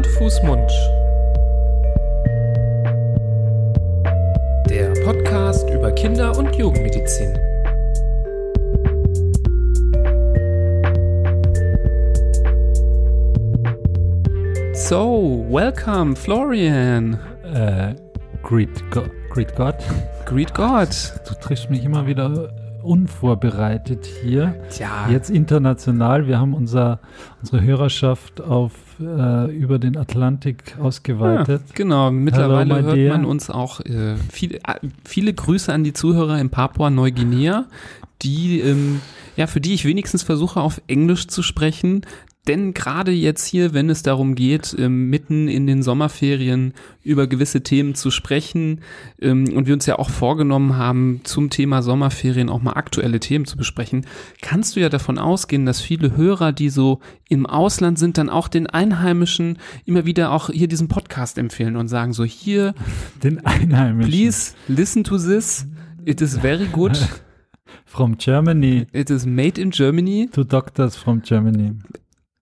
Hand, Fuß, Mund. Der Podcast über Kinder- und Jugendmedizin. So, welcome, Florian. Äh, greet, Go greet God. Greet God. Du triffst mich immer wieder unvorbereitet hier. Tja, Jetzt international. Wir haben unser, unsere Hörerschaft auf äh, über den Atlantik ausgeweitet. Ja, genau, mittlerweile Hello, hört dear. man uns auch äh, viele, äh, viele Grüße an die Zuhörer in Papua-Neuguinea, die, ähm, ja, für die ich wenigstens versuche, auf Englisch zu sprechen. Denn gerade jetzt hier, wenn es darum geht, ähm, mitten in den Sommerferien über gewisse Themen zu sprechen ähm, und wir uns ja auch vorgenommen haben, zum Thema Sommerferien auch mal aktuelle Themen zu besprechen, kannst du ja davon ausgehen, dass viele Hörer, die so im Ausland sind, dann auch den Einheimischen immer wieder auch hier diesen Podcast empfehlen und sagen so, hier, Den Einheimischen. please listen to this. It is very good. From Germany It is made in Germany to doctors from Germany.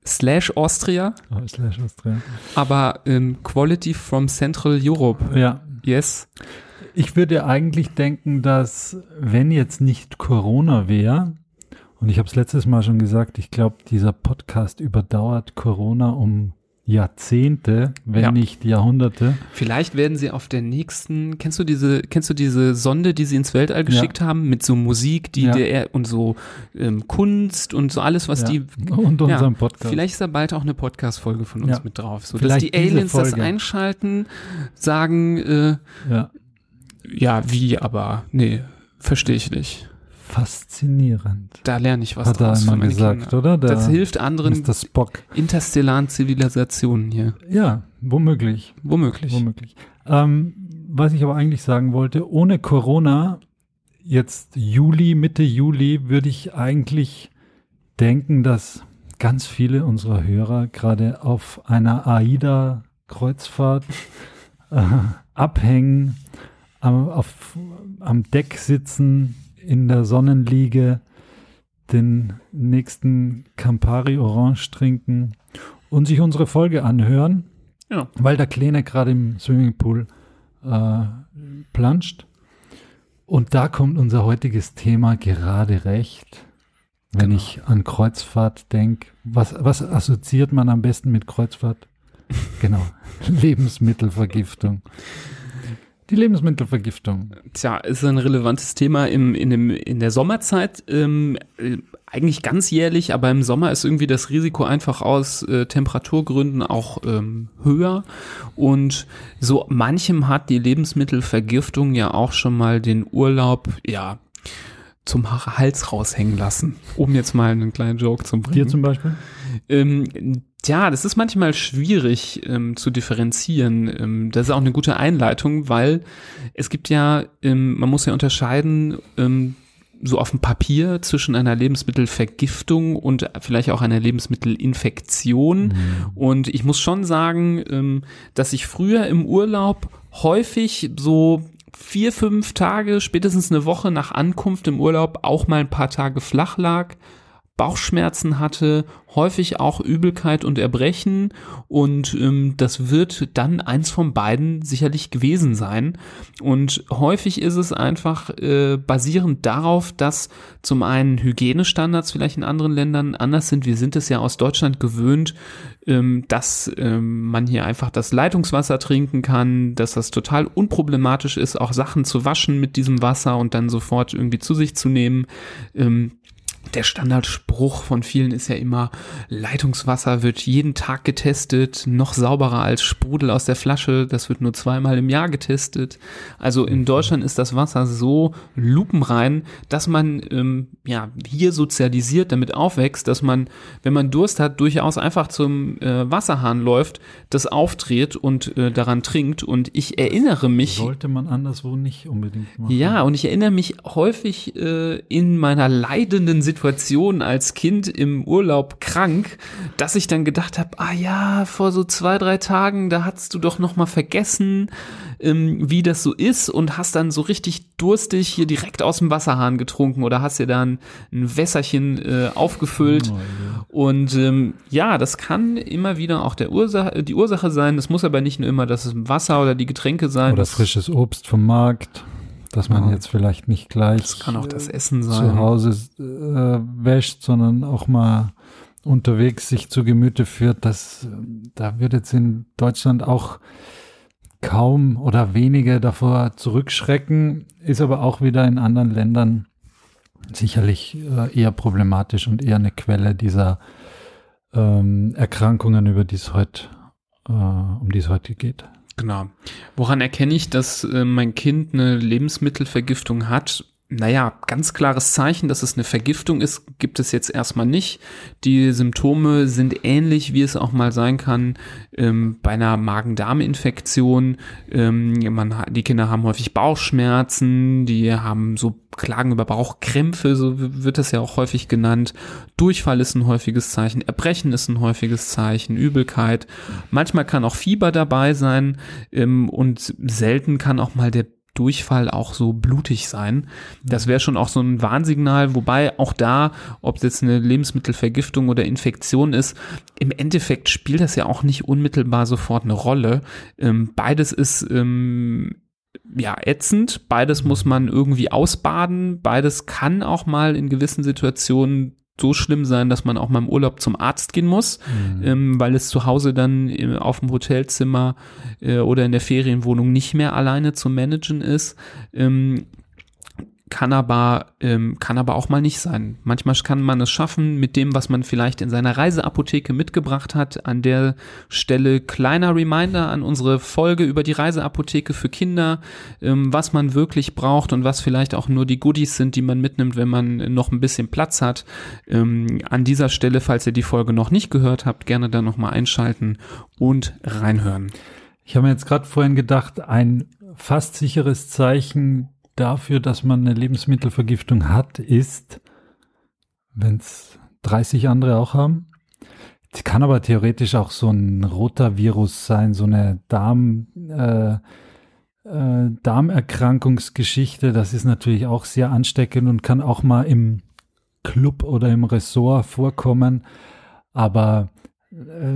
Slash Austria, Oh, slash Austria. aber ähm, Quality from Central Europe. Ja. Yes. Ich würde eigentlich denken, dass wenn jetzt nicht Corona wäre, und ich habe es letztes Mal schon gesagt, ich glaube, dieser Podcast überdauert Corona um Jahrzehnte, wenn Ja. nicht Jahrhunderte. Vielleicht werden sie auf der nächsten, kennst du diese, kennst du diese Sonde, die sie ins Weltall geschickt haben, mit so Musik, die Ja. der und so ähm, Kunst und so alles, was Ja. die Und Ja, unserem Podcast. Vielleicht ist da bald auch eine Podcast-Folge von uns Ja. mit drauf. So, dass Vielleicht die diese Aliens das einschalten, sagen, äh, Ja. ja, wie, aber nee, verstehe ich nicht. Faszinierend. Da lerne ich was Hat er draus für einmal meine gesagt, Kinder. oder? Der Das hilft anderen Mr. Spock. interstellaren Zivilisationen hier. Ja, womöglich. Womöglich. Womöglich. Ähm, was ich aber eigentlich sagen wollte, ohne Corona, jetzt Juli, Mitte Juli, würde ich eigentlich denken, dass ganz viele unserer Hörer gerade auf einer AIDA-Kreuzfahrt äh, abhängen, am, auf, am Deck sitzen, in der Sonnenliege, den nächsten Campari Orange trinken und sich unsere Folge anhören Ja. weil der Kleine gerade im Swimmingpool äh, planscht. Und da kommt unser heutiges Thema gerade recht. Wenn Genau. ich an Kreuzfahrt denke, was, was assoziiert man am besten mit Kreuzfahrt? genau, Lebensmittelvergiftung. Die Lebensmittelvergiftung. Tja, ist ein relevantes Thema im, in, dem, in der Sommerzeit. Ähm, äh, eigentlich ganz jährlich, aber im Sommer ist irgendwie das Risiko einfach aus äh, Temperaturgründen auch ähm, höher. Und so manchem hat die Lebensmittelvergiftung ja auch schon mal den Urlaub, ja, zum Ha- Hals raushängen lassen, um jetzt mal einen kleinen Joke zu bringen. Dir zum Beispiel? Ähm, tja, das ist manchmal schwierig ähm, zu differenzieren. Ähm, das ist auch eine gute Einleitung, weil es gibt ja, ähm, man muss ja unterscheiden, ähm, so auf dem Papier zwischen einer Lebensmittelvergiftung und vielleicht auch einer Lebensmittelinfektion. Und ich muss schon sagen, ähm, dass ich früher im Urlaub häufig so vier, fünf Tage, spätestens eine Woche nach Ankunft im Urlaub auch mal ein paar Tage flach lag, Bauchschmerzen hatte, häufig auch Übelkeit und Erbrechen und ähm, das wird dann eins von beiden sicherlich gewesen sein. Und häufig ist es einfach äh, basierend darauf, dass zum einen Hygienestandards vielleicht in anderen Ländern anders sind. Wir sind es ja aus Deutschland gewöhnt, ähm, dass ähm, man hier einfach das Leitungswasser trinken kann, dass das total unproblematisch ist, auch Sachen zu waschen mit diesem Wasser und dann sofort irgendwie zu sich zu nehmen. Ähm, der Standardspruch von vielen ist ja immer, Leitungswasser wird jeden Tag getestet, noch sauberer als Sprudel aus der Flasche, das wird nur zweimal im Jahr getestet. Also in Deutschland ist das Wasser so lupenrein, dass man ähm, ja hier sozialisiert damit aufwächst, dass man, wenn man Durst hat, durchaus einfach zum äh, Wasserhahn läuft, das aufdreht und äh, daran trinkt. Und ich erinnere mich. Sollte man anderswo nicht unbedingt machen. Ja, und ich erinnere mich häufig äh, in meiner leidenden Situation Situation als Kind im Urlaub krank, dass ich dann gedacht habe, ah ja, vor so zwei, drei Tagen, da hast du doch noch mal vergessen, ähm, wie das so ist und hast dann so richtig durstig hier direkt aus dem Wasserhahn getrunken oder hast dir dann ein Wässerchen äh, aufgefüllt. Oh, ja. Und ähm, ja, das kann immer wieder auch der Ursache, die Ursache sein. Das muss aber nicht nur immer das Wasser oder die Getränke sein. Oder frisches Obst vom Markt dass man ja. jetzt vielleicht nicht gleich zu Hause äh, wäscht, sondern auch mal unterwegs sich zu Gemüte führt. Das, da wird jetzt in Deutschland auch kaum oder wenige davor zurückschrecken, ist aber auch wieder in anderen Ländern sicherlich äh, eher problematisch und eher eine Quelle dieser ähm, Erkrankungen, über die es heute, äh, um die es heute geht. Genau. Woran erkenne ich, dass äh, mein Kind eine Lebensmittelvergiftung hat? Naja, ganz klares Zeichen, dass es eine Vergiftung ist, gibt es jetzt erstmal nicht. Die Symptome sind ähnlich, wie es auch mal sein kann ähm, bei einer Magen-Darm-Infektion. Ähm, die Kinder haben häufig Bauchschmerzen, die haben so Klagen über Bauchkrämpfe, so wird das ja auch häufig genannt. Durchfall ist ein häufiges Zeichen, Erbrechen ist ein häufiges Zeichen, Übelkeit. Manchmal kann auch Fieber dabei sein ähm, und selten kann auch mal der Durchfall auch so blutig sein. Das wäre schon auch so ein Warnsignal, wobei auch da, ob es jetzt eine Lebensmittelvergiftung oder Infektion ist, im Endeffekt spielt das ja auch nicht unmittelbar sofort eine Rolle. Ähm, beides ist ähm, ja, ätzend. Beides muss man irgendwie ausbaden. Beides kann auch mal in gewissen Situationen so schlimm sein, dass man auch mal im Urlaub zum Arzt gehen muss, mhm. ähm, weil es zu Hause dann äh, auf dem Hotelzimmer äh, oder in der Ferienwohnung nicht mehr alleine zu managen ist. Ähm, kann aber, ähm, kann aber auch mal nicht sein. Manchmal kann man es schaffen mit dem, was man vielleicht in seiner Reiseapotheke mitgebracht hat. An der Stelle kleiner Reminder an unsere Folge über die Reiseapotheke für Kinder, ähm, was man wirklich braucht und was vielleicht auch nur die Goodies sind, die man mitnimmt, wenn man noch ein bisschen Platz hat. Ähm, an dieser Stelle, falls ihr die Folge noch nicht gehört habt, gerne dann nochmal einschalten und reinhören. Ich habe mir jetzt gerade vorhin gedacht, ein fast sicheres Zeichen dafür, dass man eine Lebensmittelvergiftung hat, ist, wenn es 30 andere auch haben. Es kann aber theoretisch auch so ein roter Virus sein, so eine Darm, äh, äh, Darmerkrankungsgeschichte. Das ist natürlich auch sehr ansteckend und kann auch mal im Club oder im Ressort vorkommen. Aber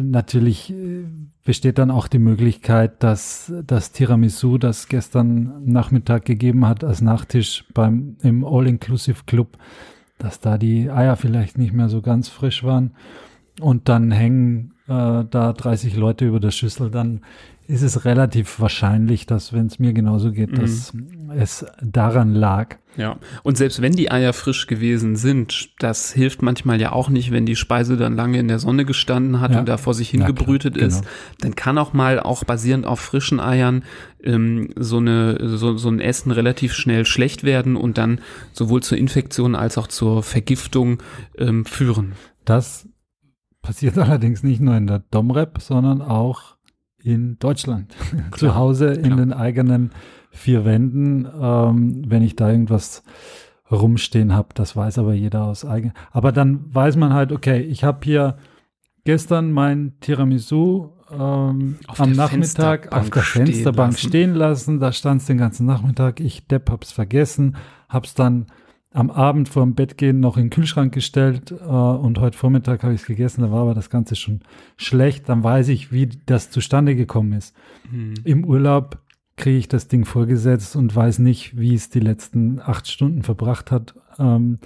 natürlich äh, besteht dann auch die Möglichkeit, dass das Tiramisu, das gestern Nachmittag gegeben hat als Nachtisch beim im All-Inclusive Club, dass da die Eier vielleicht nicht mehr so ganz frisch waren. Und dann hängen äh, da 30 Leute über der Schüssel, dann ist es relativ wahrscheinlich, dass wenn es mir genauso geht, mhm. dass es daran lag. Ja, und selbst wenn die Eier frisch gewesen sind, das hilft manchmal ja auch nicht, wenn die Speise dann lange in der Sonne gestanden hat ja. und da vor sich hingebrütet ja, ist, genau. dann kann auch mal auch basierend auf frischen Eiern ähm, so, eine, so, so ein Essen relativ schnell schlecht werden und dann sowohl zur Infektion als auch zur Vergiftung ähm, führen. Das passiert allerdings nicht nur in der Domrep, sondern auch in Deutschland. Zu Hause in klar. den eigenen vier Wänden, ähm, wenn ich da irgendwas rumstehen habe. Das weiß aber jeder aus eigen. Aber dann weiß man halt, okay, ich habe hier gestern mein Tiramisu ähm, am Nachmittag auf der Fensterbank stehen lassen. stehen lassen. Da stand es den ganzen Nachmittag. Ich Depp hab's vergessen, hab's dann am Abend vor dem Bett gehen noch in den Kühlschrank gestellt äh, und heute Vormittag habe ich es gegessen, da war aber das Ganze schon schlecht. Dann weiß ich, wie das zustande gekommen ist. Mhm. Im Urlaub kriege ich das Ding vorgesetzt und weiß nicht, wie es die letzten acht Stunden verbracht hat. Ähm,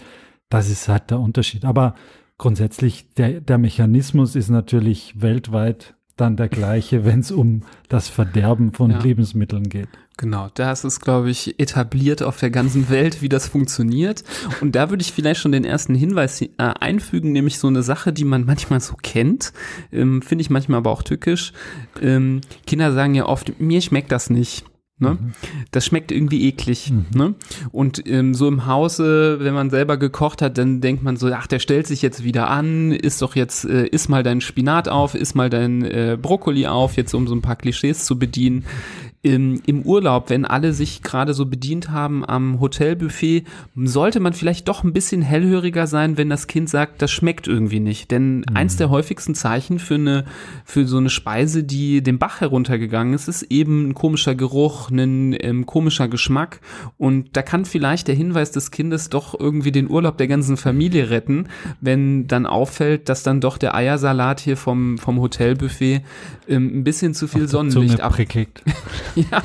das ist halt der Unterschied. Aber grundsätzlich, der, der Mechanismus ist natürlich weltweit dann der gleiche, wenn es um das Verderben von ja. Lebensmitteln geht. Genau, das ist, glaube ich, etabliert auf der ganzen Welt, wie das funktioniert. Und da würde ich vielleicht schon den ersten Hinweis äh, einfügen, nämlich so eine Sache, die man manchmal so kennt, ähm, finde ich manchmal aber auch tückisch. Ähm, Kinder sagen ja oft, mir schmeckt das nicht. Ne? Mhm. Das schmeckt irgendwie eklig. Mhm. Ne? Und ähm, so im Hause, wenn man selber gekocht hat, dann denkt man so, ach, der stellt sich jetzt wieder an, isst doch jetzt, äh, isst mal dein Spinat auf, isst mal dein äh, Brokkoli auf, jetzt um so ein paar Klischees zu bedienen. Im, im Urlaub, wenn alle sich gerade so bedient haben am Hotelbuffet, sollte man vielleicht doch ein bisschen hellhöriger sein, wenn das Kind sagt, das schmeckt irgendwie nicht. Denn mhm. eins der häufigsten Zeichen für eine, für so eine Speise, die den Bach heruntergegangen ist, ist eben ein komischer Geruch, ein ähm, komischer Geschmack. Und da kann vielleicht der Hinweis des Kindes doch irgendwie den Urlaub der ganzen Familie retten, wenn dann auffällt, dass dann doch der Eiersalat hier vom, vom Hotelbuffet ähm, ein bisschen zu viel Sonnenlicht abkriegt. ja,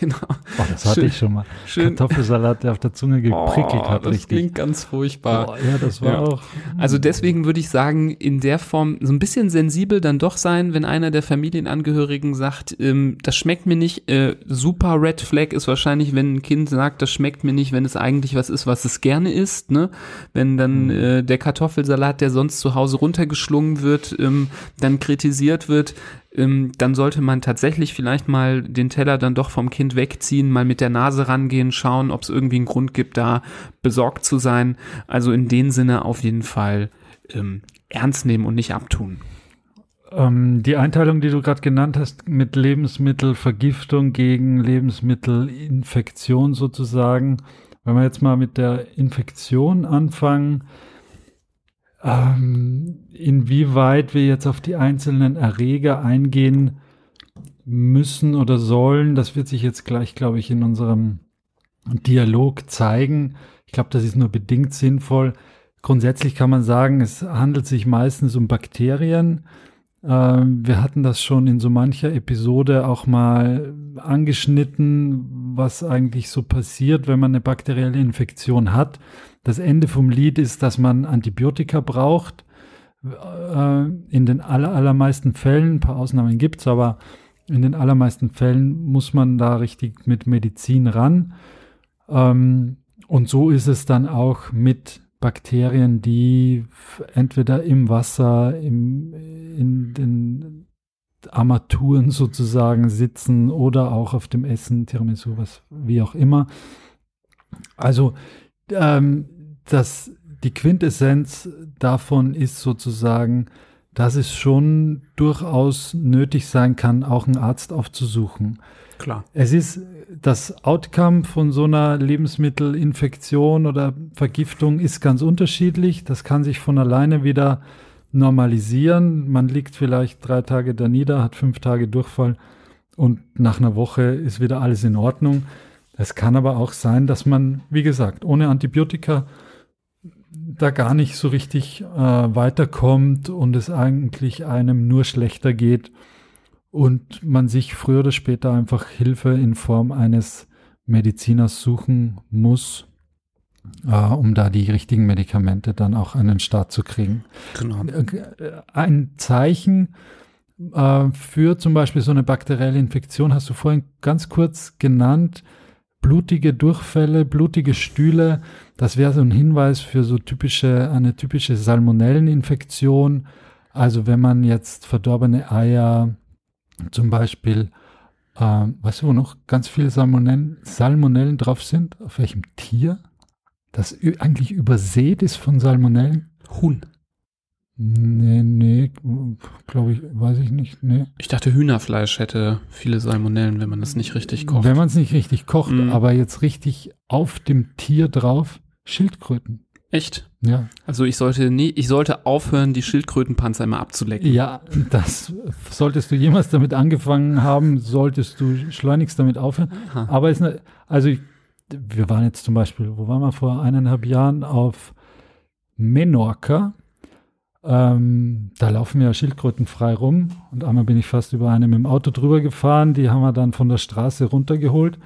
genau. Oh, das hatte schön, ich schon mal. Schön. Kartoffelsalat, der auf der Zunge geprickelt oh, hat, das richtig. klingt ganz furchtbar. Oh, ja, das war ja. auch. Also deswegen würde ich sagen, in der Form so ein bisschen sensibel dann doch sein, wenn einer der Familienangehörigen sagt, ähm, das schmeckt mir nicht. Äh, super Red Flag ist wahrscheinlich, wenn ein Kind sagt, das schmeckt mir nicht, wenn es eigentlich was ist, was es gerne isst. Ne? Wenn dann mhm. äh, der Kartoffelsalat, der sonst zu Hause runtergeschlungen wird, ähm, dann kritisiert wird, ähm, dann sollte man tatsächlich vielleicht mal den Teller dann doch vom Kind wegziehen, mal mit der Nase rangehen, schauen, ob es irgendwie einen Grund gibt, da besorgt zu sein. Also in dem Sinne auf jeden Fall ähm, ernst nehmen und nicht abtun. Ähm, die Einteilung, die du gerade genannt hast, mit Lebensmittelvergiftung gegen Lebensmittelinfektion sozusagen, wenn wir jetzt mal mit der Infektion anfangen, ähm, inwieweit wir jetzt auf die einzelnen Erreger eingehen müssen oder sollen, das wird sich jetzt gleich, glaube ich, in unserem Dialog zeigen. Ich glaube, das ist nur bedingt sinnvoll. Grundsätzlich kann man sagen, es handelt sich meistens um Bakterien. Ähm, wir hatten das schon in so mancher Episode auch mal angeschnitten, was eigentlich so passiert, wenn man eine bakterielle Infektion hat. Das Ende vom Lied ist, dass man Antibiotika braucht. Äh, in den aller, allermeisten Fällen, ein paar Ausnahmen gibt es, aber in den allermeisten Fällen muss man da richtig mit Medizin ran. Ähm, und so ist es dann auch mit Bakterien, die entweder im Wasser, im, in den Armaturen sozusagen sitzen oder auch auf dem Essen, Tiramisu, was wie auch immer. Also ähm, das, die Quintessenz davon ist sozusagen, dass es schon durchaus nötig sein kann, auch einen Arzt aufzusuchen. Klar. Es ist das Outcome von so einer Lebensmittelinfektion oder Vergiftung ist ganz unterschiedlich. Das kann sich von alleine wieder normalisieren. Man liegt vielleicht drei Tage da nieder, hat fünf Tage Durchfall und nach einer Woche ist wieder alles in Ordnung. Es kann aber auch sein, dass man, wie gesagt, ohne Antibiotika da gar nicht so richtig äh, weiterkommt und es eigentlich einem nur schlechter geht und man sich früher oder später einfach Hilfe in Form eines Mediziners suchen muss, äh, um da die richtigen Medikamente dann auch an den Start zu kriegen. Genau. Äh, ein Zeichen äh, für zum Beispiel so eine bakterielle Infektion hast du vorhin ganz kurz genannt, blutige Durchfälle, blutige Stühle, das wäre so ein Hinweis für so typische, eine typische Salmonelleninfektion. Also wenn man jetzt verdorbene Eier zum Beispiel, äh, weißt du, wo noch ganz viele Salmonellen, Salmonellen drauf sind? Auf welchem Tier? Das eigentlich übersät ist von Salmonellen? Huhn. Nee, nee, glaube ich, weiß ich nicht. Nee. Ich dachte, Hühnerfleisch hätte viele Salmonellen, wenn man das nicht richtig kocht. Wenn man es nicht richtig kocht, mm. aber jetzt richtig auf dem Tier drauf, Schildkröten. Echt? Ja. Also ich sollte nie, ich sollte aufhören, die Schildkrötenpanzer immer abzulecken. Ja, das solltest du jemals damit angefangen haben, solltest du schleunigst damit aufhören. Aha. Aber es, also ich, wir waren jetzt zum Beispiel, wo waren wir vor eineinhalb Jahren auf Menorca ähm, da laufen ja Schildkröten frei rum und einmal bin ich fast über eine mit dem Auto drüber gefahren, die haben wir dann von der Straße runtergeholt.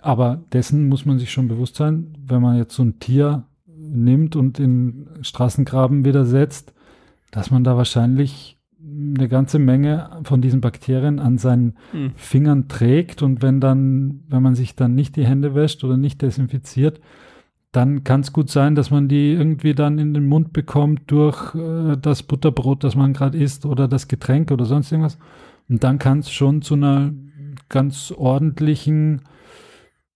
Aber dessen muss man sich schon bewusst sein, wenn man jetzt so ein Tier nimmt und in Straßengraben wieder setzt, dass man da wahrscheinlich eine ganze Menge von diesen Bakterien an seinen hm. Fingern trägt und wenn dann, wenn man sich dann nicht die Hände wäscht oder nicht desinfiziert, dann kann es gut sein, dass man die irgendwie dann in den Mund bekommt durch äh, das Butterbrot, das man gerade isst oder das Getränk oder sonst irgendwas. Und dann kann es schon zu einer ganz ordentlichen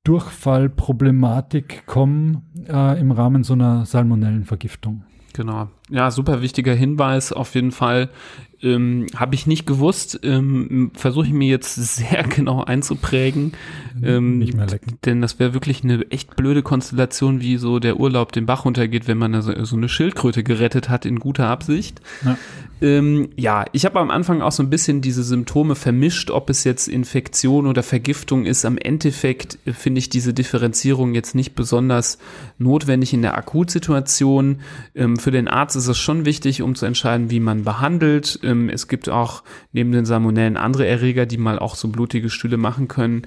Durchfallproblematik kommen äh, im Rahmen so einer Salmonellenvergiftung. Genau. Ja, super wichtiger Hinweis auf jeden Fall. Ähm, Habe ich nicht gewusst, ähm, versuche ich mir jetzt sehr genau einzuprägen. Ähm, Nicht mehr lecken. Denn das wäre wirklich eine echt blöde Konstellation, wie so der Urlaub den Bach runtergeht, wenn man so, so eine Schildkröte gerettet hat in guter Absicht. Ja. Ähm, ja, ich habe am Anfang auch so ein bisschen diese Symptome vermischt, ob es jetzt Infektion oder Vergiftung ist. Am Endeffekt äh, finde ich diese Differenzierung jetzt nicht besonders notwendig in der Akutsituation. Ähm, für den Arzt ist es schon wichtig, um zu entscheiden, wie man behandelt. Ähm, es gibt auch neben den Salmonellen andere Erreger, die mal auch so blutige Stühle machen können.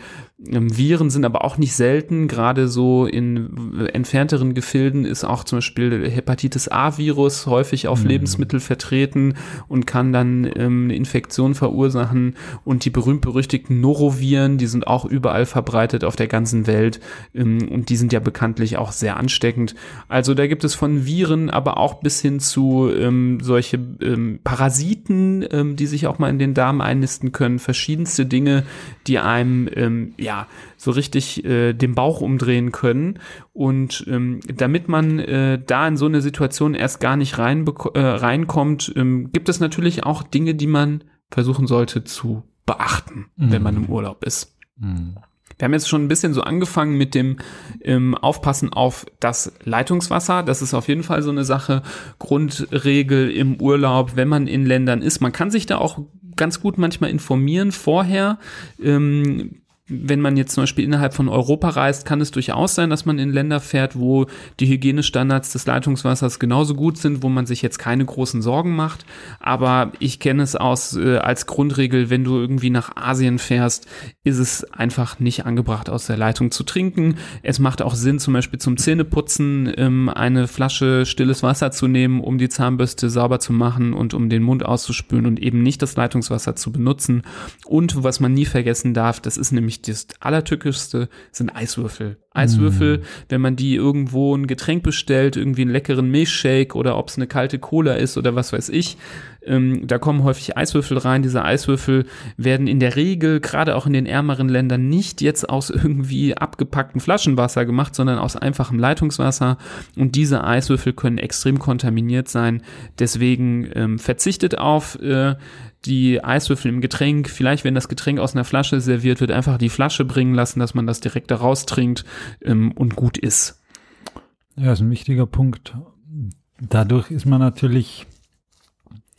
Ähm, Viren sind aber auch nicht selten. Gerade so in entfernteren Gefilden ist auch zum Beispiel Hepatitis A-Virus häufig auf Mhm. Lebensmittel vertreten und kann dann ähm, eine Infektion verursachen. Und die berühmt-berüchtigten Noroviren, die sind auch überall verbreitet auf der ganzen Welt. Ähm, und die sind ja bekanntlich auch sehr ansteckend. Also da gibt es von Viren, aber auch bis hin zu ähm, solche ähm, Parasiten, ähm, die sich auch mal in den Darm einnisten können. Verschiedenste Dinge, die einem ähm, ja so richtig äh, den Bauch umdrehen können. Und ähm, damit man äh, da in so eine Situation erst gar nicht rein, äh, reinkommt, ähm, gibt es natürlich auch Dinge, die man versuchen sollte zu beachten, wenn man im Urlaub ist. Mhm. Wir haben jetzt schon ein bisschen so angefangen mit dem ähm, Aufpassen auf das Leitungswasser. Das ist auf jeden Fall so eine Sache. Grundregel im Urlaub, wenn man in Ländern ist. Man kann sich da auch ganz gut manchmal informieren vorher. Ähm, wenn man jetzt zum Beispiel innerhalb von Europa reist, kann es durchaus sein, dass man in Länder fährt, wo die Hygienestandards des Leitungswassers genauso gut sind, wo man sich jetzt keine großen Sorgen macht. Aber ich kenne es aus äh, als Grundregel, wenn du irgendwie nach Asien fährst, ist es einfach nicht angebracht, aus der Leitung zu trinken. Es macht auch Sinn, zum Beispiel zum Zähneputzen ähm, eine Flasche stilles Wasser zu nehmen, um die Zahnbürste sauber zu machen und um den Mund auszuspülen und eben nicht das Leitungswasser zu benutzen. Und was man nie vergessen darf, das ist nämlich das Allertückischste, sind Eiswürfel. Eiswürfel, wenn man die irgendwo ein Getränk bestellt, irgendwie einen leckeren Milchshake oder ob es eine kalte Cola ist oder was weiß ich, ähm, da kommen häufig Eiswürfel rein. Diese Eiswürfel werden in der Regel, gerade auch in den ärmeren Ländern, nicht jetzt aus irgendwie abgepacktem Flaschenwasser gemacht, sondern aus einfachem Leitungswasser. Und diese Eiswürfel können extrem kontaminiert sein. Deswegen ähm, verzichtet auf äh, die Eiswürfel im Getränk. Vielleicht, wenn das Getränk aus einer Flasche serviert wird, einfach die Flasche bringen lassen, dass man das direkt daraus trinkt ähm, und gut ist. Ja, ist ein wichtiger Punkt. Dadurch ist man natürlich,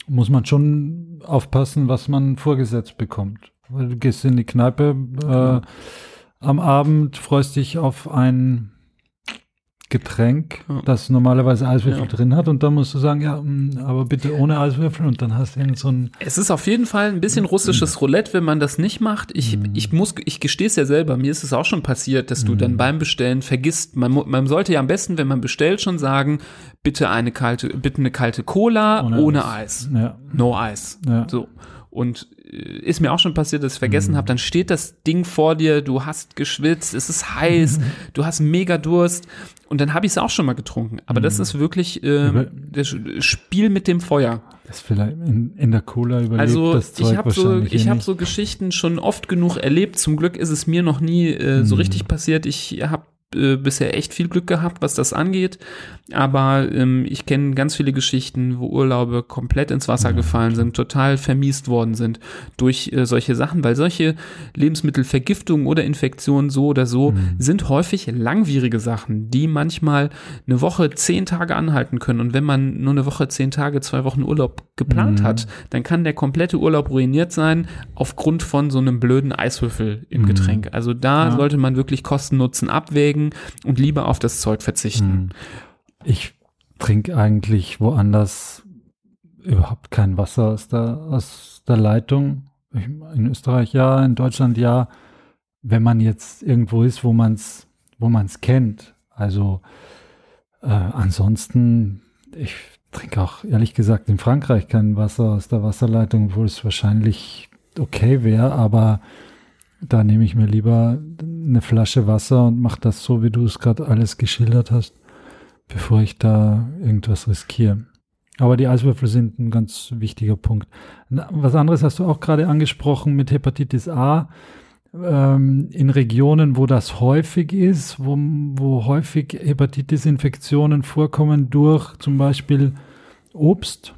muss man schon aufpassen, was man vorgesetzt bekommt. Weil du gehst in die Kneipe äh, am Abend, freust dich auf ein Getränk, Ja. das normalerweise Eiswürfel Ja. drin hat und dann musst du sagen, ja, mh, aber bitte ohne Eiswürfel und dann hast du so ein Es ist auf jeden Fall ein bisschen russisches Roulette, wenn man das nicht macht. Ich, ich muss, ich gestehe es ja selber. Mir ist es auch schon passiert, dass du dann beim Bestellen vergisst. Man, man sollte ja am besten, wenn man bestellt, schon sagen, bitte eine kalte, bitte eine kalte Cola ohne, Ohne Eis. ja, No Eis. Ja. So. Und äh, ist mir auch schon passiert, dass ich vergessen habe, dann steht das Ding vor dir, du hast geschwitzt, es ist heiß, du hast mega Durst und dann habe ich es auch schon mal getrunken. Aber das ist wirklich äh, Über- das Spiel mit dem Feuer. das vielleicht in, in der Cola überlebt Also das Zeug ich habe so, wahrscheinlich ich eh habe so Geschichten schon oft genug erlebt. Zum Glück ist es mir noch nie äh, so Mhm. richtig passiert. Ich habe äh, bisher echt viel Glück gehabt, was das angeht. Aber ähm, ich kenne ganz viele Geschichten, wo Urlaube komplett ins Wasser gefallen sind, total vermiest worden sind durch äh, solche Sachen, weil solche Lebensmittelvergiftungen oder Infektionen so oder so Mhm. sind häufig langwierige Sachen, die manchmal eine Woche, zehn Tage anhalten können. Und wenn man nur eine Woche, zehn Tage, zwei Wochen Urlaub geplant Mhm. hat, dann kann der komplette Urlaub ruiniert sein aufgrund von so einem blöden Eiswürfel im Mhm. Getränk. Also da Ja. sollte man wirklich Kosten-Nutzen abwägen und lieber auf das Zeug verzichten. Hm. Ich trinke eigentlich woanders überhaupt kein Wasser aus der, aus der Leitung. In Österreich ja, in Deutschland ja. Wenn man jetzt irgendwo ist, wo man es wo man's kennt. Also äh, ansonsten, ich trinke auch ehrlich gesagt in Frankreich kein Wasser aus der Wasserleitung, obwohl es wahrscheinlich okay wäre, aber da nehme ich mir lieber eine Flasche Wasser und mache das so, wie du es gerade alles geschildert hast, bevor ich da irgendwas riskiere. Aber die Eiswürfel sind ein ganz wichtiger Punkt. Was anderes hast du auch gerade angesprochen mit Hepatitis A. ähm, in Regionen, wo das häufig ist, wo, wo häufig Hepatitis-Infektionen vorkommen durch zum Beispiel Obst.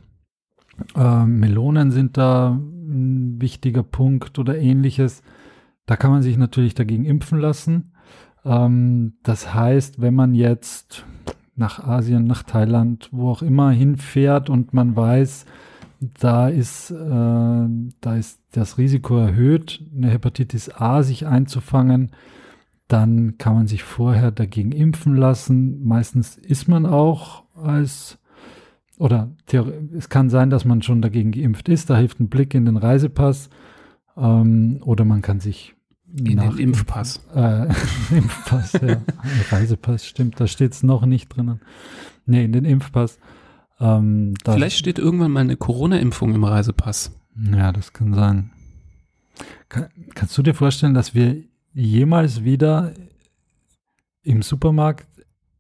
Äh, Melonen sind da ein wichtiger Punkt oder ähnliches. Da kann man sich natürlich dagegen impfen lassen. Ähm, das heißt, wenn man jetzt nach Asien, nach Thailand, wo auch immer hinfährt und man weiß, da ist, äh, da ist das Risiko erhöht, eine Hepatitis A sich einzufangen, dann kann man sich vorher dagegen impfen lassen. Meistens ist man auch als oder es kann sein, dass man schon dagegen geimpft ist. Da hilft ein Blick in den Reisepass ähm, oder man kann sich in den Impfpass. Äh, Impfpass, ja. Reisepass, stimmt, da steht es noch nicht drinnen. Nee, in den Impfpass. Ähm, Vielleicht steht irgendwann mal eine Corona-Impfung im Reisepass. Ja, das kann sein. Kann, kannst du dir vorstellen, dass wir jemals wieder im Supermarkt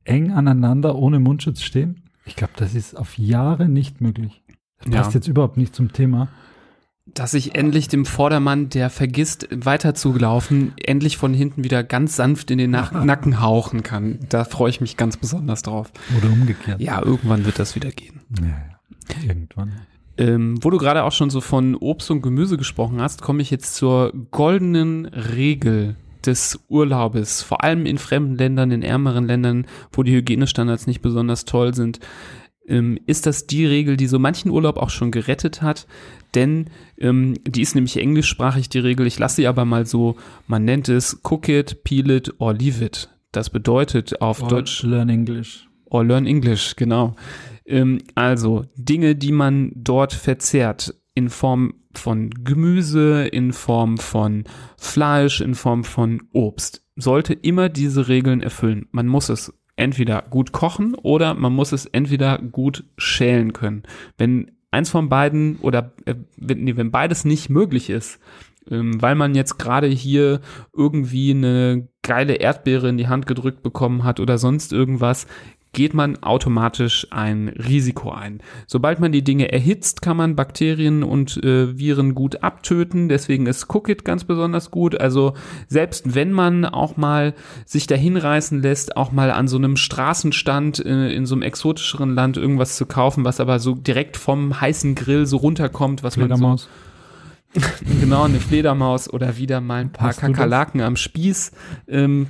eng aneinander ohne Mundschutz stehen? Ich glaube, das ist auf Jahre nicht möglich. Das passt ja. jetzt überhaupt nicht zum Thema. Dass ich endlich dem Vordermann, der vergisst, weiterzulaufen, endlich von hinten wieder ganz sanft in den Nach Nacken hauchen kann. Da freue ich mich ganz besonders drauf. Oder umgekehrt. Ja, irgendwann wird das wieder gehen. Ja, ja. Irgendwann. Ähm, wo du gerade auch schon so von Obst und Gemüse gesprochen hast, komme ich jetzt zur goldenen Regel des Urlaubes, vor allem in fremden Ländern, in ärmeren Ländern, wo die Hygienestandards nicht besonders toll sind, ähm, ist das die Regel, die so manchen Urlaub auch schon gerettet hat. Denn ähm, die ist nämlich englischsprachig, die Regel. Ich lasse sie aber mal so, man nennt es cook it, peel it or leave it. Das bedeutet auf or Deutsch. Learn English. Or learn English, genau. Ähm, also Dinge, die man dort verzehrt in Form von Gemüse, in Form von Fleisch, in Form von Obst, sollte immer diese Regeln erfüllen. Man muss es entweder gut kochen oder man muss es entweder gut schälen können. Wenn eins von beiden oder äh, wenn, nee, wenn beides nicht möglich ist, ähm, weil man jetzt gerade hier irgendwie eine geile Erdbeere in die Hand gedrückt bekommen hat oder sonst irgendwas, geht man automatisch ein Risiko ein. Sobald man die Dinge erhitzt, kann man Bakterien und äh, Viren gut abtöten. Deswegen ist Cookit ganz besonders gut. Also selbst wenn man auch mal sich dahin reißen lässt, auch mal an so einem Straßenstand äh, in so einem exotischeren Land irgendwas zu kaufen, was aber so direkt vom heißen Grill so runterkommt, was man so genau, eine Fledermaus oder wieder mal ein paar Kakerlaken am Spieß. Ähm,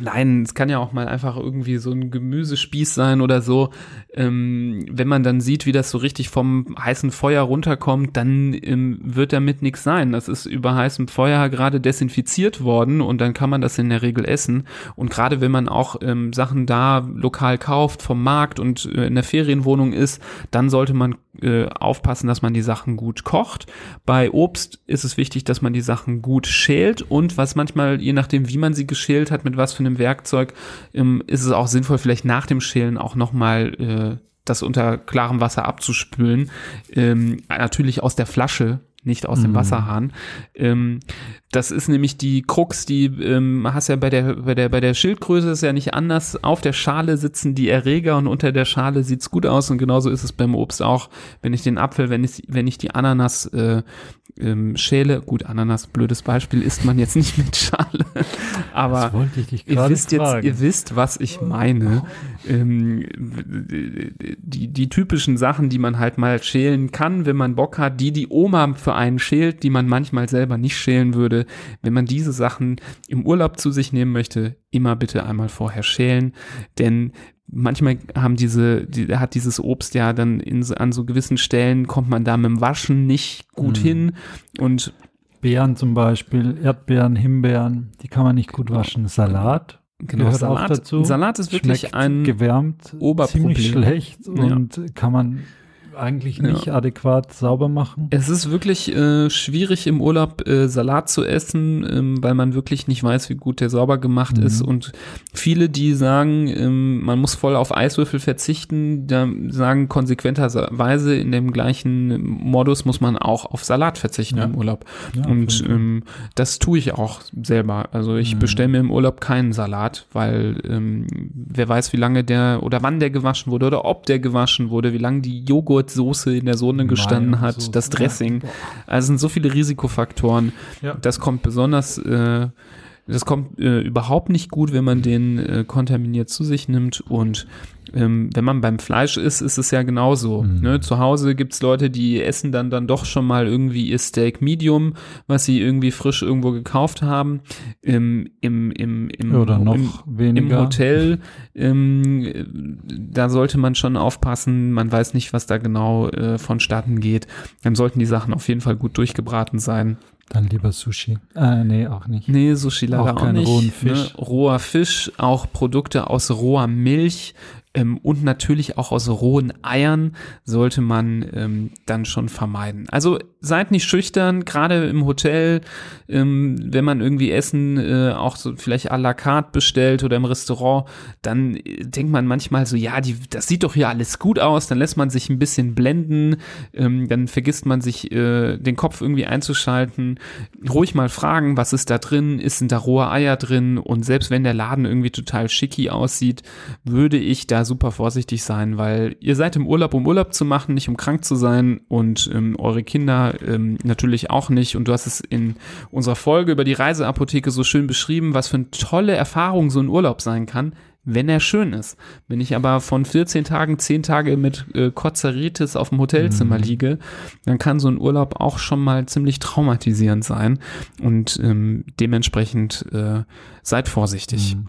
Nein, es kann ja auch mal einfach irgendwie so ein Gemüsespieß sein oder so. Ähm, wenn man dann sieht, wie das so richtig vom heißen Feuer runterkommt, dann ähm, wird damit nichts sein. Das ist über heißem Feuer gerade desinfiziert worden und dann kann man das in der Regel essen. Und gerade wenn man auch ähm, Sachen da lokal kauft vom Markt und äh, in der Ferienwohnung ist, dann sollte man äh, aufpassen, dass man die Sachen gut kocht. Bei Obst ist es wichtig, dass man die Sachen gut schält und was manchmal, je nachdem, wie man sie geschält hat, mit was für einem Werkzeug, ähm, ist es auch sinnvoll, vielleicht nach dem Schälen auch nochmal äh, das unter klarem Wasser abzuspülen. Ähm, natürlich aus der Flasche, nicht aus dem mhm. Wasserhahn. Ähm, das ist nämlich die Krux, die ähm, hast ja bei der bei der bei der Schildgröße ist ja nicht anders. Auf der Schale sitzen die Erreger und unter der Schale sieht's gut aus und genauso ist es beim Obst auch. Wenn ich den Apfel, wenn ich wenn ich die Ananas äh, ähm, Schäle, gut Ananas, blödes Beispiel, isst man jetzt nicht mit Schale, aber ihr wisst fragen. jetzt, ihr wisst, was ich meine. Ähm, die die typischen Sachen, die man halt mal schälen kann, wenn man Bock hat, die die Oma für einen schält, die man manchmal selber nicht schälen würde wenn man diese Sachen im Urlaub zu sich nehmen möchte, immer bitte einmal vorher schälen, denn manchmal haben diese, die, hat dieses Obst ja dann in, an so gewissen Stellen kommt man da mit dem Waschen nicht gut mhm. hin und Beeren zum Beispiel, Erdbeeren, Himbeeren, die kann man nicht gut waschen. Salat Genau, gehört Salat, auch dazu. Salat ist wirklich Schmeckt ein gewärmt, Oberproblem. ziemlich schlecht und ja. kann man eigentlich nicht ja. adäquat sauber machen. Es ist wirklich äh, schwierig im Urlaub äh, Salat zu essen, ähm, weil man wirklich nicht weiß, wie gut der sauber gemacht mhm. ist. Und viele, die sagen, ähm, man muss voll auf Eiswürfel verzichten, da sagen konsequenterweise in dem gleichen Modus muss man auch auf Salat verzichten ja. im Urlaub. Ja, Und ähm, das tue ich auch selber. Also ich mhm. bestelle mir im Urlaub keinen Salat, weil ähm, wer weiß, wie lange der oder wann der gewaschen wurde oder ob der gewaschen wurde, wie lange die Joghurt Joghurtsoße in der Sonne gestanden hat, das Dressing. Also sind so viele Risikofaktoren. Ja. Das kommt besonders, äh, das kommt äh, überhaupt nicht gut, wenn man den äh, kontaminiert zu sich nimmt. Und ähm, wenn man beim Fleisch ist, ist es ja genauso. Mhm. Ne? Zu Hause gibt's Leute, die essen dann dann doch schon mal irgendwie ihr Steak Medium, was sie irgendwie frisch irgendwo gekauft haben. Im, im, im, im, Oder noch im, weniger. im Hotel, ähm, da sollte man schon aufpassen, man weiß nicht, was da genau äh, vonstatten geht. Dann sollten die Sachen auf jeden Fall gut durchgebraten sein. Dann lieber Sushi. Äh, nee, auch nicht. Nee, Sushi leider Auch auch, keinen nicht. rohen Fisch. Ne? Roher Fisch, auch Produkte aus roher Milch ähm, und natürlich auch aus rohen Eiern sollte man ähm, dann schon vermeiden. Also seid nicht schüchtern, gerade im Hotel, ähm, wenn man irgendwie Essen äh, auch so vielleicht à la carte bestellt oder im Restaurant, dann äh, denkt man manchmal so, ja, die, das sieht doch hier alles gut aus, dann lässt man sich ein bisschen blenden, ähm, dann vergisst man sich äh, den Kopf irgendwie einzuschalten, ruhig mal fragen, was ist da drin, ist sind da rohe Eier drin und selbst wenn der Laden irgendwie total schicki aussieht, würde ich da super vorsichtig sein, weil ihr seid im Urlaub, um Urlaub zu machen, nicht um krank zu sein und ähm, eure Kinder ähm, natürlich auch nicht und du hast es in unserer Folge über die Reiseapotheke so schön beschrieben, was für eine tolle Erfahrung so ein Urlaub sein kann, wenn er schön ist. Wenn ich aber von 14 Tagen 10 Tage mit äh, Kozeritis auf dem Hotelzimmer Mhm. liege, dann kann so ein Urlaub auch schon mal ziemlich traumatisierend sein und ähm, dementsprechend äh, seid vorsichtig. Mhm.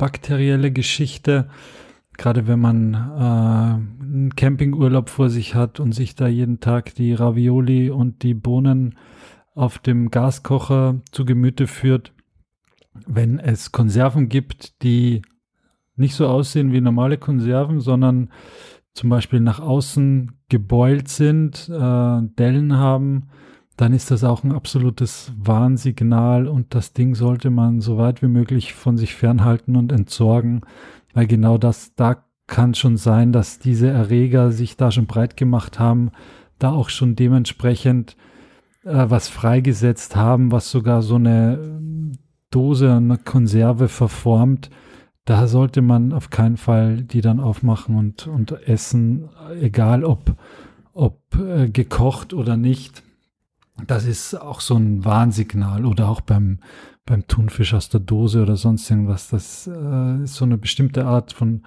bakterielle Geschichte. Gerade wenn man äh, einen Campingurlaub vor sich hat und sich da jeden Tag die Ravioli und die Bohnen auf dem Gaskocher zu Gemüte führt, wenn es Konserven gibt, die nicht so aussehen wie normale Konserven, sondern zum Beispiel nach außen gebeult sind, äh, Dellen haben, dann ist das auch ein absolutes Warnsignal und das Ding sollte man so weit wie möglich von sich fernhalten und entsorgen, weil genau das, da kann schon sein, dass diese Erreger sich da schon breit gemacht haben, da auch schon dementsprechend äh, was freigesetzt haben, was sogar so eine Dose, eine Konserve verformt. Da sollte man auf keinen Fall die dann aufmachen und, und essen, egal ob, ob äh, gekocht oder nicht. Das ist auch so ein Warnsignal oder auch beim, beim Thunfisch aus der Dose oder sonst irgendwas. Das äh, ist so eine bestimmte Art von,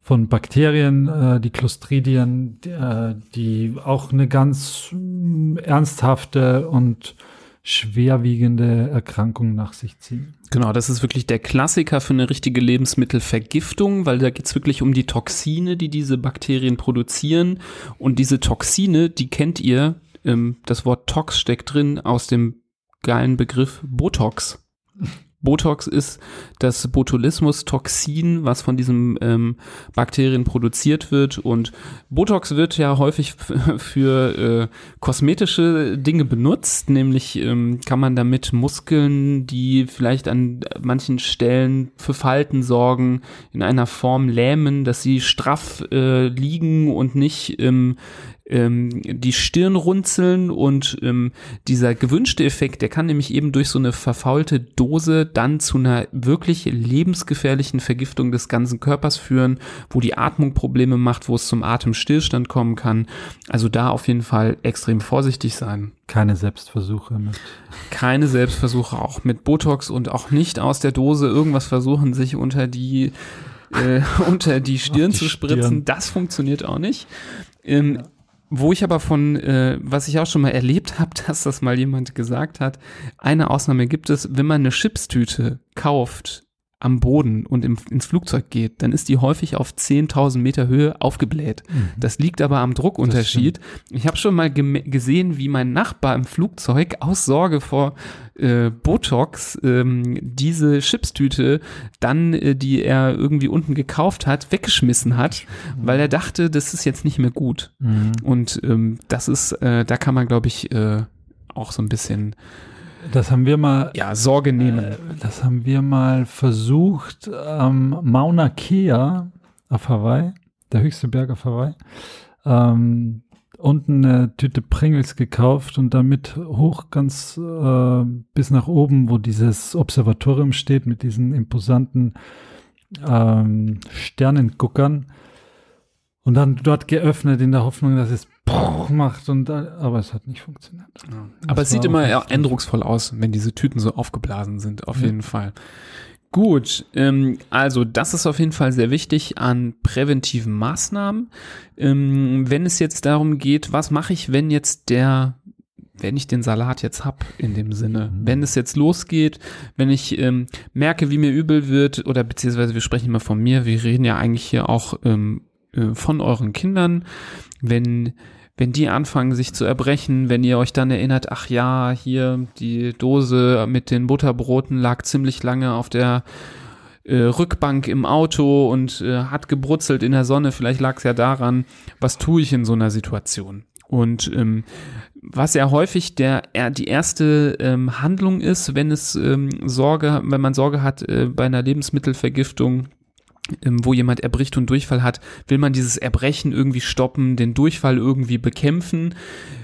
von Bakterien, äh, die Clostridien, die, äh, die auch eine ganz mm, ernsthafte und schwerwiegende Erkrankung nach sich ziehen. Genau, das ist wirklich der Klassiker für eine richtige Lebensmittelvergiftung, weil da geht's wirklich um die Toxine, die diese Bakterien produzieren. Und diese Toxine, die kennt ihr, ähm, das Wort Tox steckt drin aus dem geilen Begriff Botox. Botox ist das Botulismus-Toxin, was von diesem ähm, Bakterien produziert wird. Und Botox wird ja häufig für äh, kosmetische Dinge benutzt. Nämlich ähm, kann man damit Muskeln, die vielleicht an manchen Stellen für Falten sorgen, in einer Form lähmen, dass sie straff äh, liegen und nicht ähm, ähm, die Stirn runzeln und ähm, dieser gewünschte Effekt, der kann nämlich eben durch so eine verfaulte Dose dann zu einer wirklich lebensgefährlichen Vergiftung des ganzen Körpers führen, wo die Atmung Probleme macht, wo es zum Atemstillstand kommen kann. Also da auf jeden Fall extrem vorsichtig sein. Keine Selbstversuche mit. Keine Selbstversuche auch mit Botox und auch nicht aus der Dose irgendwas versuchen, sich unter die äh, unter die Stirn die zu spritzen. Stirn. Das funktioniert auch nicht. Ähm, Wo ich aber von, äh, was ich auch schon mal erlebt habe, dass das mal jemand gesagt hat, eine Ausnahme gibt es, wenn man eine Chipstüte kauft am Boden und im, ins Flugzeug geht, dann ist die häufig auf 10.000 Meter Höhe aufgebläht. Mhm. Das liegt aber am Druckunterschied. Ich habe schon mal gesehen, wie mein Nachbar im Flugzeug aus Sorge vor äh, Botox ähm, diese Chipstüte dann, äh, die er irgendwie unten gekauft hat, weggeschmissen hat, mhm. weil er dachte, das ist jetzt nicht mehr gut. Mhm. Und ähm, das ist, äh, da kann man, glaube ich, äh, auch so ein bisschen das haben wir mal. Ja, Sorge nehmen. Äh, das haben wir mal versucht am ähm, Mauna Kea auf Hawaii, der höchste Berg auf Hawaii. Ähm, unten eine Tüte Pringles gekauft und damit hoch ganz äh, bis nach oben, wo dieses Observatorium steht mit diesen imposanten ähm, Sternenguckern. Und dann dort geöffnet in der Hoffnung, dass es macht und aber es hat nicht funktioniert. Ja. Aber es sieht immer eindrucksvoll aus, wenn diese Tüten so aufgeblasen sind, auf ja. jeden Fall. Gut, ähm, also das ist auf jeden Fall sehr wichtig an präventiven Maßnahmen. Ähm, wenn es jetzt darum geht, was mache ich, wenn jetzt der wenn ich den Salat jetzt hab in dem Sinne, mhm. wenn es jetzt losgeht, wenn ich ähm, merke, wie mir übel wird, oder beziehungsweise wir sprechen immer von mir, wir reden ja eigentlich hier auch ähm, äh, von euren Kindern, wenn wenn die anfangen sich zu erbrechen, wenn ihr euch dann erinnert, ach ja, hier die Dose mit den Butterbroten lag ziemlich lange auf der äh, Rückbank im Auto und äh, hat gebrutzelt in der Sonne, vielleicht lag es ja daran, was tue ich in so einer Situation? Und ähm, was ja häufig der die erste ähm, Handlung ist, wenn es ähm, Sorge, wenn man Sorge hat äh, bei einer Lebensmittelvergiftung, wo jemand erbricht und Durchfall hat, will man dieses Erbrechen irgendwie stoppen, den Durchfall irgendwie bekämpfen.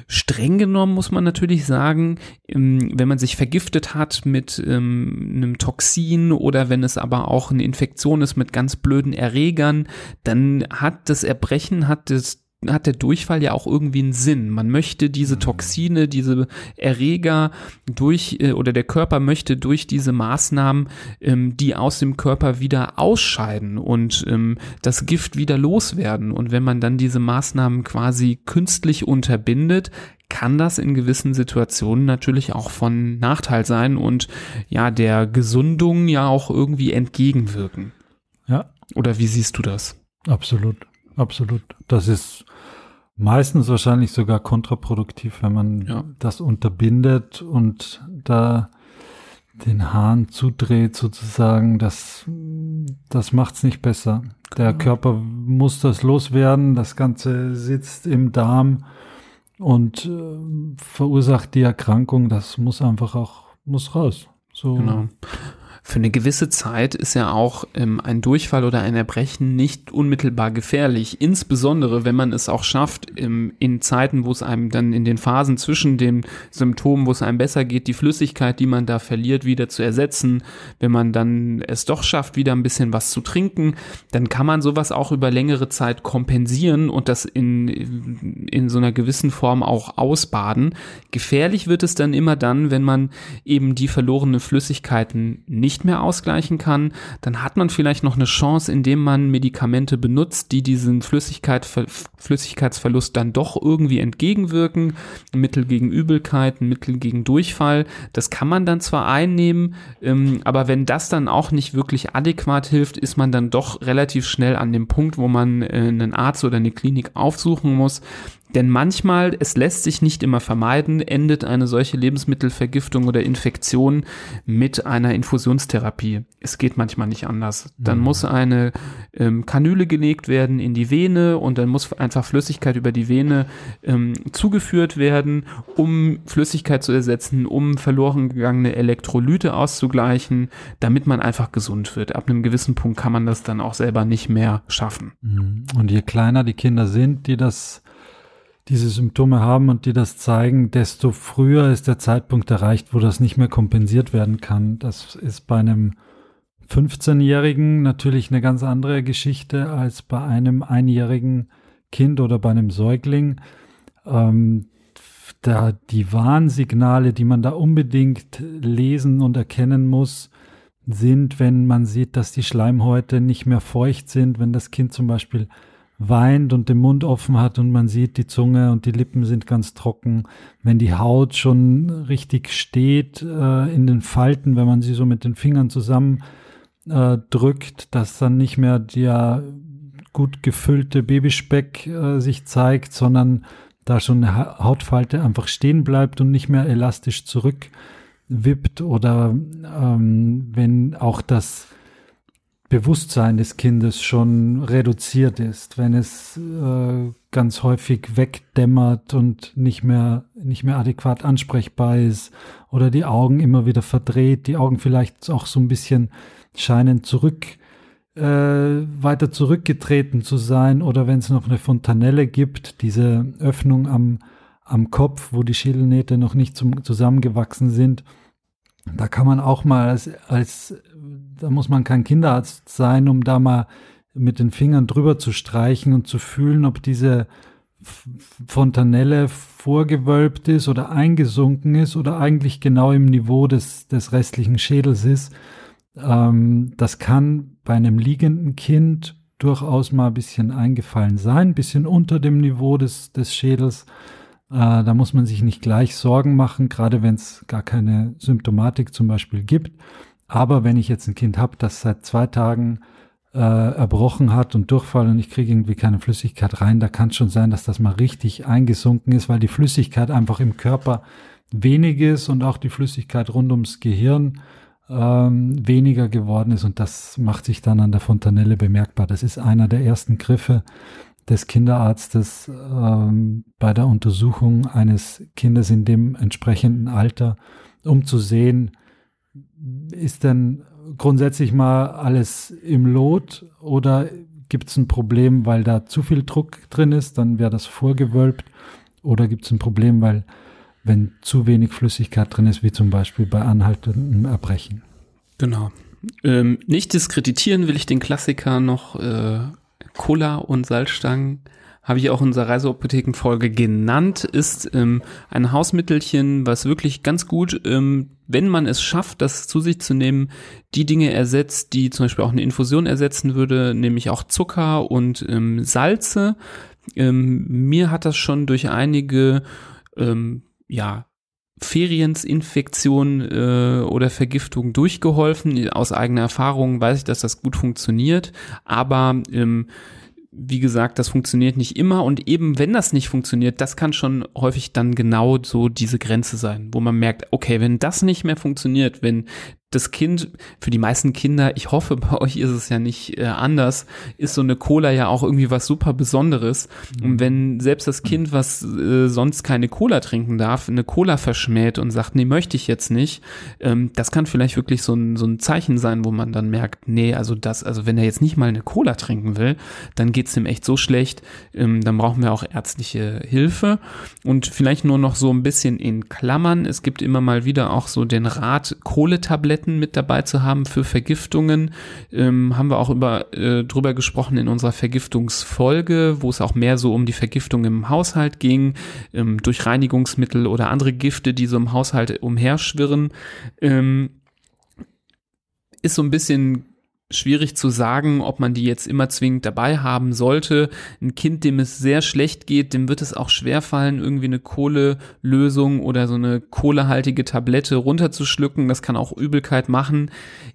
Streng genommen muss man natürlich sagen, ähm, wenn man sich vergiftet hat mit ähm, einem Toxin oder wenn es aber auch eine Infektion ist mit ganz blöden Erregern, dann hat das Erbrechen, hat das hat der Durchfall ja auch irgendwie einen Sinn. Man möchte diese mhm. Toxine, diese Erreger durch äh, oder der Körper möchte durch diese Maßnahmen ähm, die aus dem Körper wieder ausscheiden und ähm, das Gift wieder loswerden. Und wenn man dann diese Maßnahmen quasi künstlich unterbindet, kann das in gewissen Situationen natürlich auch von Nachteil sein und ja der Gesundung ja auch irgendwie entgegenwirken. Ja. Oder wie siehst du das? Absolut, absolut. Das ist meistens wahrscheinlich sogar kontraproduktiv, wenn man ja. das unterbindet und da den Hahn zudreht sozusagen, das, das macht's nicht besser. Der genau. Körper muss das loswerden, das Ganze sitzt im Darm und äh, verursacht die Erkrankung, das muss einfach auch, muss raus. So. Genau für eine gewisse Zeit ist ja auch ähm, ein Durchfall oder ein Erbrechen nicht unmittelbar gefährlich. Insbesondere, wenn man es auch schafft, ähm, in Zeiten, wo es einem dann in den Phasen zwischen den Symptomen, wo es einem besser geht, die Flüssigkeit, die man da verliert, wieder zu ersetzen. Wenn man dann es doch schafft, wieder ein bisschen was zu trinken, dann kann man sowas auch über längere Zeit kompensieren und das in, in so einer gewissen Form auch ausbaden. Gefährlich wird es dann immer dann, wenn man eben die verlorenen Flüssigkeiten nicht nicht mehr ausgleichen kann, dann hat man vielleicht noch eine Chance, indem man Medikamente benutzt, die diesen Flüssigkeit, Flüssigkeitsverlust dann doch irgendwie entgegenwirken. Mittel gegen Übelkeit, Mittel gegen Durchfall. Das kann man dann zwar einnehmen, ähm, aber wenn das dann auch nicht wirklich adäquat hilft, ist man dann doch relativ schnell an dem Punkt, wo man äh, einen Arzt oder eine Klinik aufsuchen muss. Denn manchmal, es lässt sich nicht immer vermeiden, endet eine solche Lebensmittelvergiftung oder Infektion mit einer Infusionstherapie. Es geht manchmal nicht anders. Dann mhm. muss eine ähm, Kanüle gelegt werden in die Vene und dann muss einfach Flüssigkeit über die Vene ähm, zugeführt werden, um Flüssigkeit zu ersetzen, um verloren gegangene Elektrolyte auszugleichen, damit man einfach gesund wird. Ab einem gewissen Punkt kann man das dann auch selber nicht mehr schaffen. Mhm. Und je kleiner die Kinder sind, die das diese Symptome haben und die das zeigen, desto früher ist der Zeitpunkt erreicht, wo das nicht mehr kompensiert werden kann. Das ist bei einem 15-Jährigen natürlich eine ganz andere Geschichte als bei einem einjährigen Kind oder bei einem Säugling. Ähm, da die Warnsignale, die man da unbedingt lesen und erkennen muss, sind, wenn man sieht, dass die Schleimhäute nicht mehr feucht sind, wenn das Kind zum Beispiel weint und den Mund offen hat und man sieht die Zunge und die Lippen sind ganz trocken, wenn die Haut schon richtig steht äh, in den Falten, wenn man sie so mit den Fingern zusammen äh, drückt, dass dann nicht mehr der gut gefüllte Babyspeck äh, sich zeigt, sondern da schon eine Hautfalte einfach stehen bleibt und nicht mehr elastisch zurückwippt oder ähm, wenn auch das Bewusstsein des Kindes schon reduziert ist, wenn es äh, ganz häufig wegdämmert und nicht mehr, nicht mehr adäquat ansprechbar ist oder die Augen immer wieder verdreht, die Augen vielleicht auch so ein bisschen scheinen zurück, äh, weiter zurückgetreten zu sein oder wenn es noch eine Fontanelle gibt, diese Öffnung am, am Kopf, wo die Schädelnähte noch nicht zum, zusammengewachsen sind, da kann man auch mal als, als da muss man kein Kinderarzt sein, um da mal mit den Fingern drüber zu streichen und zu fühlen, ob diese Fontanelle vorgewölbt ist oder eingesunken ist oder eigentlich genau im Niveau des, des restlichen Schädels ist. Ähm, das kann bei einem liegenden Kind durchaus mal ein bisschen eingefallen sein, ein bisschen unter dem Niveau des, des Schädels. Äh, da muss man sich nicht gleich Sorgen machen, gerade wenn es gar keine Symptomatik zum Beispiel gibt. Aber wenn ich jetzt ein Kind habe, das seit zwei Tagen äh, erbrochen hat und Durchfall und ich kriege irgendwie keine Flüssigkeit rein, da kann es schon sein, dass das mal richtig eingesunken ist, weil die Flüssigkeit einfach im Körper wenig ist und auch die Flüssigkeit rund ums Gehirn ähm, weniger geworden ist und das macht sich dann an der Fontanelle bemerkbar. Das ist einer der ersten Griffe des Kinderarztes ähm, bei der Untersuchung eines Kindes in dem entsprechenden Alter, um zu sehen, ist denn grundsätzlich mal alles im Lot oder gibt es ein Problem, weil da zu viel Druck drin ist, dann wäre das vorgewölbt oder gibt es ein Problem, weil wenn zu wenig Flüssigkeit drin ist, wie zum Beispiel bei anhaltendem Erbrechen. Genau. Ähm, nicht diskreditieren will ich den Klassiker noch äh, Cola und Salzstangen habe ich auch in unserer Reiseapothekenfolge genannt, ist ähm, ein Hausmittelchen, was wirklich ganz gut, ähm, wenn man es schafft, das zu sich zu nehmen, die Dinge ersetzt, die zum Beispiel auch eine Infusion ersetzen würde, nämlich auch Zucker und ähm, Salze. Ähm, mir hat das schon durch einige, ähm, ja, Feriensinfektion äh, oder Vergiftung durchgeholfen. Aus eigener Erfahrung weiß ich, dass das gut funktioniert, aber ähm, wie gesagt, das funktioniert nicht immer und eben wenn das nicht funktioniert, das kann schon häufig dann genau so diese Grenze sein, wo man merkt, okay, wenn das nicht mehr funktioniert, wenn das Kind, für die meisten Kinder, ich hoffe, bei euch ist es ja nicht äh, anders, ist so eine Cola ja auch irgendwie was super Besonderes. Mhm. Und wenn selbst das Kind, was äh, sonst keine Cola trinken darf, eine Cola verschmäht und sagt, nee, möchte ich jetzt nicht, ähm, das kann vielleicht wirklich so ein, so ein Zeichen sein, wo man dann merkt, nee, also das, also wenn er jetzt nicht mal eine Cola trinken will, dann geht's ihm echt so schlecht, ähm, dann brauchen wir auch ärztliche Hilfe. Und vielleicht nur noch so ein bisschen in Klammern, es gibt immer mal wieder auch so den Rat, Kohletabletten Tabletten mit dabei zu haben für Vergiftungen. Ähm, haben wir auch über, äh, drüber gesprochen in unserer Vergiftungsfolge, wo es auch mehr so um die Vergiftung im Haushalt ging, ähm, durch Reinigungsmittel oder andere Gifte, die so im Haushalt umherschwirren. Ähm, ist so ein bisschen schwierig zu sagen, ob man die jetzt immer zwingend dabei haben sollte. Ein Kind, dem es sehr schlecht geht, dem wird es auch schwerfallen, irgendwie eine Kohlelösung oder so eine kohlehaltige Tablette runterzuschlucken. Das kann auch Übelkeit machen.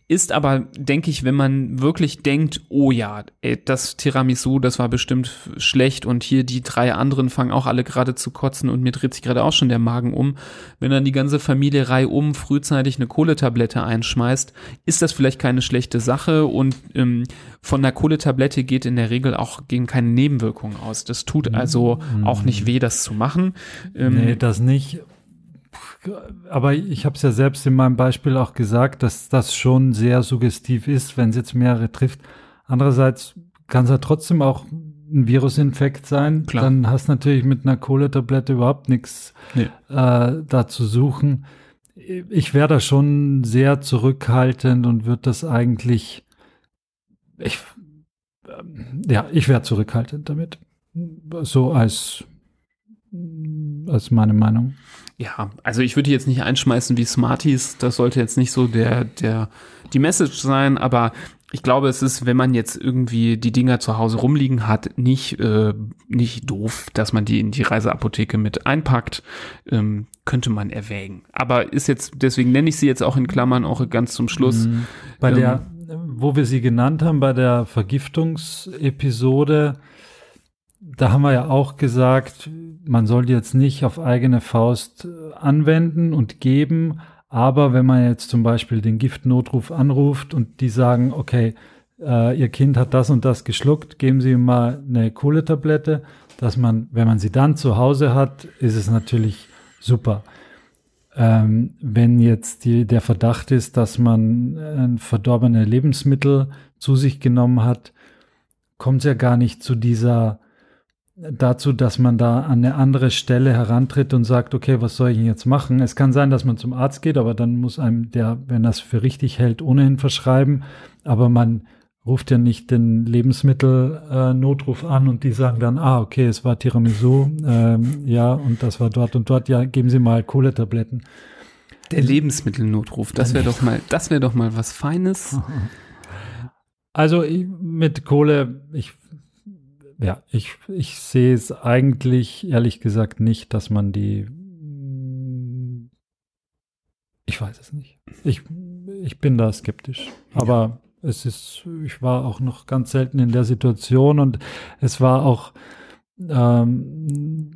Ist aber, denke ich, wenn man wirklich denkt, oh ja, ey, das Tiramisu, das war bestimmt schlecht und hier die drei anderen fangen auch alle gerade zu kotzen und mir dreht sich gerade auch schon der Magen um. Wenn dann die ganze Familie um frühzeitig eine Kohletablette einschmeißt, ist das vielleicht keine schlechte Sache und ähm, von der Kohletablette geht in der Regel auch gehen keine Nebenwirkungen aus. Das tut also mhm. auch nicht weh, das zu machen. Ähm, nee, das nicht aber ich habe es ja selbst in meinem Beispiel auch gesagt, dass das schon sehr suggestiv ist, wenn es jetzt mehrere trifft. Andererseits kann es ja trotzdem auch ein Virusinfekt sein. Klar. Dann hast du natürlich mit einer Kohletablette überhaupt nichts nee. äh, da zu suchen. Ich wäre da schon sehr zurückhaltend und würde das eigentlich, ich, äh, ja, ich wäre zurückhaltend damit. So als, als meine Meinung. Ja, also ich würde jetzt nicht einschmeißen wie Smarties, das sollte jetzt nicht so der, der, die Message sein, aber ich glaube, es ist, wenn man jetzt irgendwie die Dinger zu Hause rumliegen hat, nicht, äh, nicht doof, dass man die in die Reiseapotheke mit einpackt. Ähm, könnte man erwägen. Aber ist jetzt, deswegen nenne ich sie jetzt auch in Klammern auch ganz zum Schluss. Mhm. Bei ähm, der wo wir sie genannt haben bei der Vergiftungsepisode, da haben wir ja auch gesagt, man soll jetzt nicht auf eigene Faust äh, anwenden und geben, aber wenn man jetzt zum Beispiel den Giftnotruf anruft und die sagen, okay, äh, Ihr Kind hat das und das geschluckt, geben Sie ihm mal eine Kohletablette, dass man, wenn man sie dann zu Hause hat, ist es natürlich super. Ähm, wenn jetzt die, der Verdacht ist, dass man äh, verdorbene Lebensmittel zu sich genommen hat, kommt es ja gar nicht zu dieser dazu, dass man da an eine andere Stelle herantritt und sagt, okay, was soll ich jetzt machen? Es kann sein, dass man zum Arzt geht, aber dann muss einem der, wenn das für richtig hält, ohnehin verschreiben. Aber man ruft ja nicht den Lebensmittelnotruf äh, an und die sagen dann, ah, okay, es war Tiramisu, ähm, ja, und das war dort und dort, ja, geben Sie mal Kohletabletten. Der Lebensmittelnotruf, das wäre doch mal, das wäre doch mal was Feines. Also mit Kohle, ich, ja, ich, ich sehe es eigentlich ehrlich gesagt nicht, dass man die, ich weiß es nicht. Ich, ich bin da skeptisch. Aber es ist, ich war auch noch ganz selten in der Situation und es war auch, ähm,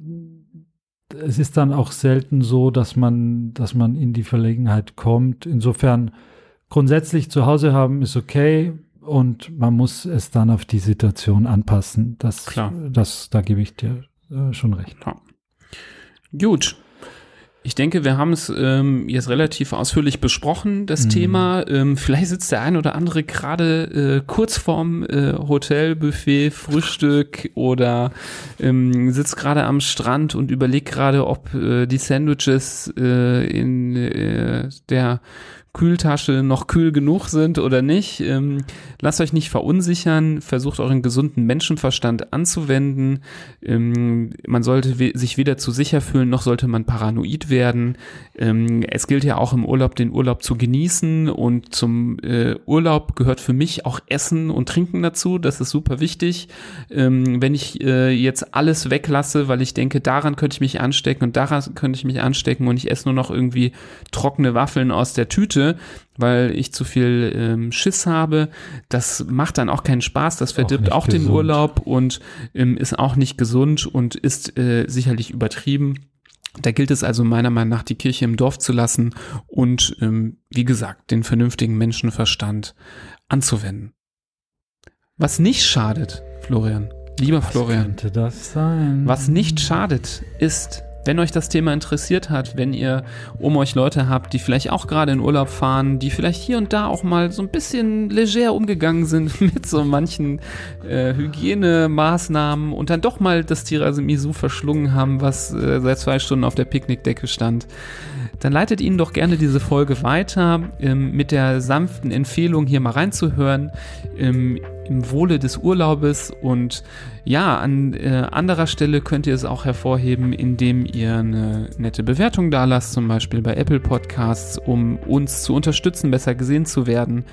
es ist dann auch selten so, dass man, dass man in die Verlegenheit kommt. Insofern grundsätzlich zu Hause haben ist okay und man muss es dann auf die Situation anpassen. Das, Klar. das, da gebe ich dir äh, schon recht. Ja. Gut. Ich denke, wir haben es ähm, jetzt relativ ausführlich besprochen, das mhm. Thema. Ähm, vielleicht sitzt der ein oder andere gerade äh, kurz vorm äh, Hotelbuffet, Frühstück oder ähm, sitzt gerade am Strand und überlegt gerade, ob äh, die Sandwiches äh, in äh, der Kühltasche noch kühl genug sind oder nicht. Ähm, lasst euch nicht verunsichern, versucht euren gesunden Menschenverstand anzuwenden. Ähm, man sollte we sich weder zu sicher fühlen, noch sollte man paranoid werden. Ähm, es gilt ja auch im Urlaub, den Urlaub zu genießen und zum äh, Urlaub gehört für mich auch Essen und Trinken dazu. Das ist super wichtig. Ähm, wenn ich äh, jetzt alles weglasse, weil ich denke, daran könnte ich mich anstecken und daran könnte ich mich anstecken und ich esse nur noch irgendwie trockene Waffeln aus der Tüte, Tüte, weil ich zu viel ähm, Schiss habe. Das macht dann auch keinen Spaß, das verdirbt auch, auch den Urlaub und ähm, ist auch nicht gesund und ist äh, sicherlich übertrieben. Da gilt es also meiner Meinung nach, die Kirche im Dorf zu lassen und, ähm, wie gesagt, den vernünftigen Menschenverstand anzuwenden. Was nicht schadet, Florian, lieber was Florian, was nicht schadet, ist wenn euch das Thema interessiert hat, wenn ihr um euch Leute habt, die vielleicht auch gerade in Urlaub fahren, die vielleicht hier und da auch mal so ein bisschen leger umgegangen sind mit so manchen äh, Hygienemaßnahmen und dann doch mal das Tiramisu verschlungen haben, was äh, seit zwei Stunden auf der Picknickdecke stand, dann leitet ihnen doch gerne diese Folge weiter ähm, mit der sanften Empfehlung, hier mal reinzuhören. Ähm, im Wohle des Urlaubes und ja, an äh, anderer Stelle könnt ihr es auch hervorheben, indem ihr eine nette Bewertung da lasst, zum Beispiel bei Apple Podcasts, um uns zu unterstützen, besser gesehen zu werden.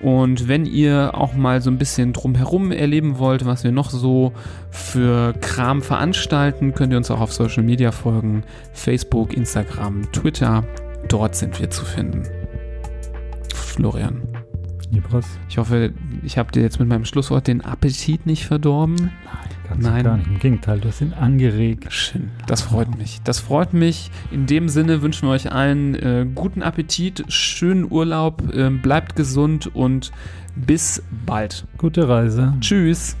Und wenn ihr auch mal so ein bisschen drumherum erleben wollt, was wir noch so für Kram veranstalten, könnt ihr uns auch auf Social Media folgen. Facebook, Instagram, Twitter. Dort sind wir zu finden. Florian. Libras. Ich hoffe, ich habe dir jetzt mit meinem Schlusswort den Appetit nicht verdorben. Nein, ganz Nein. gar nicht. Im Gegenteil, du hast ihn angeregt. Schön. Das freut mich. Das freut mich. In dem Sinne wünschen wir euch allen äh, guten Appetit, schönen Urlaub, äh, bleibt gesund und bis bald. Gute Reise. Tschüss.